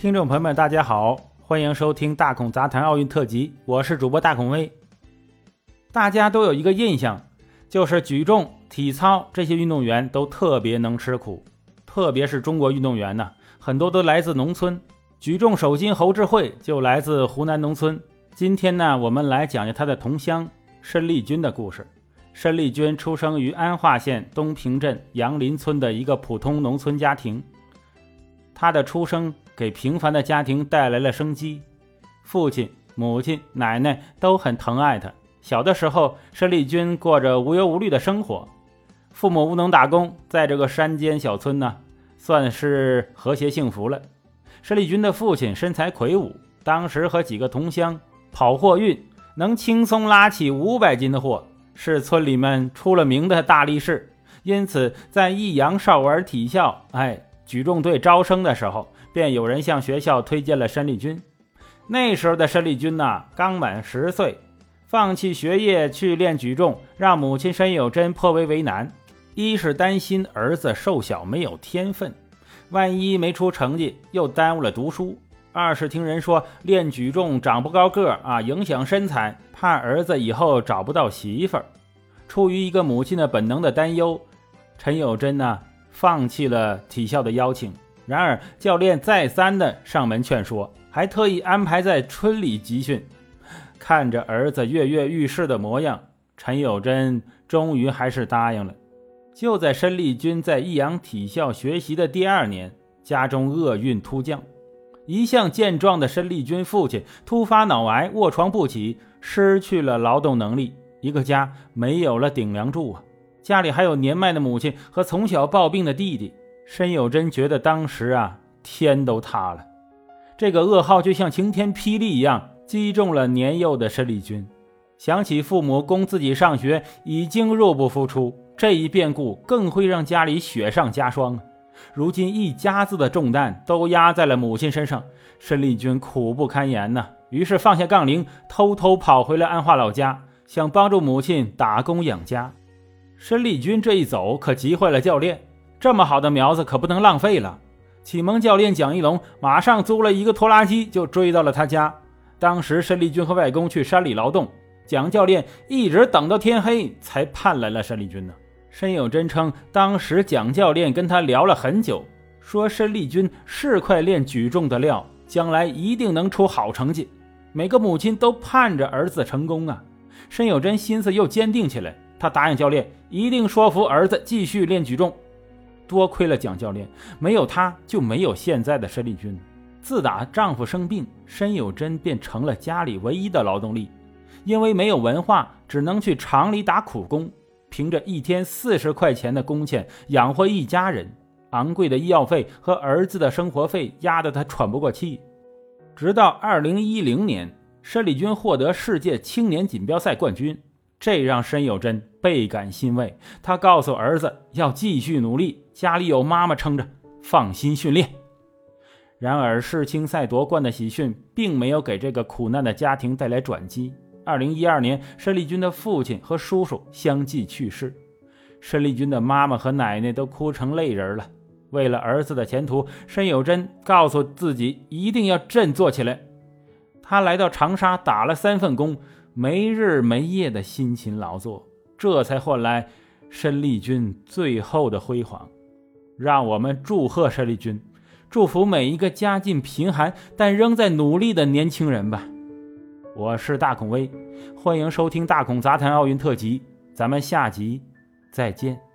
听众朋友们，大家好，欢迎收听《大孔杂谈奥运特辑》，我是主播大孔威。大家都有一个印象，就是举重、体操这些运动员都特别能吃苦，特别是中国运动员呢，很多都来自农村。举重首金侯志慧就来自湖南农村。今天呢，我们来讲讲他的同乡申丽君的故事。申丽君出生于安化县东平镇杨林村的一个普通农村家庭，他的出生。给平凡的家庭带来了生机，父亲、母亲、奶奶都很疼爱他。小的时候，申丽君过着无忧无虑的生活，父母无能打工，在这个山间小村呢，算是和谐幸福了。申丽君的父亲身材魁梧，当时和几个同乡跑货运，能轻松拉起五百斤的货，是村里面出了名的大力士。因此，在益阳少儿体校，哎，举重队招生的时候。便有人向学校推荐了申丽君。那时候的申丽君呢，刚满十岁，放弃学业去练举重，让母亲申有贞颇为为难。一是担心儿子瘦小没有天分，万一没出成绩又耽误了读书；二是听人说练举重长不高个啊，影响身材，怕儿子以后找不到媳妇儿。出于一个母亲的本能的担忧，陈有贞呢，放弃了体校的邀请。然而，教练再三的上门劝说，还特意安排在村里集训。看着儿子跃跃欲试的模样，陈有贞终于还是答应了。就在申丽君在益阳体校学习的第二年，家中厄运突降，一向健壮的申丽君父亲突发脑癌，卧床不起，失去了劳动能力，一个家没有了顶梁柱啊！家里还有年迈的母亲和从小抱病的弟弟。申有贞觉得当时啊，天都塌了。这个噩耗就像晴天霹雳一样，击中了年幼的申丽君。想起父母供自己上学已经入不敷出，这一变故更会让家里雪上加霜。如今一家子的重担都压在了母亲身上，申丽君苦不堪言呐。于是放下杠铃，偷偷跑回了安化老家，想帮助母亲打工养家。申丽君这一走，可急坏了教练。这么好的苗子可不能浪费了。启蒙教练蒋一龙马上租了一个拖拉机，就追到了他家。当时申丽君和外公去山里劳动，蒋教练一直等到天黑才盼来了申丽君呢。申有真称，当时蒋教练跟他聊了很久，说申丽君是块练举重的料，将来一定能出好成绩。每个母亲都盼着儿子成功啊。申有真心思又坚定起来，他答应教练，一定说服儿子继续练举重。多亏了蒋教练，没有他就没有现在的申丽君。自打丈夫生病，申有贞便成了家里唯一的劳动力。因为没有文化，只能去厂里打苦工，凭着一天四十块钱的工钱养活一家人。昂贵的医药费和儿子的生活费压得他喘不过气。直到二零一零年，申丽君获得世界青年锦标赛冠军。这让申有贞倍感欣慰，他告诉儿子要继续努力，家里有妈妈撑着，放心训练。然而，世青赛夺冠的喜讯并没有给这个苦难的家庭带来转机。二零一二年，申丽君的父亲和叔叔相继去世，申丽君的妈妈和奶奶都哭成泪人了。为了儿子的前途，申有贞告诉自己一定要振作起来。他来到长沙，打了三份工。没日没夜的辛勤劳作，这才换来申丽君最后的辉煌。让我们祝贺申丽君，祝福每一个家境贫寒但仍在努力的年轻人吧。我是大孔威，欢迎收听《大孔杂谈奥运特辑》，咱们下集再见。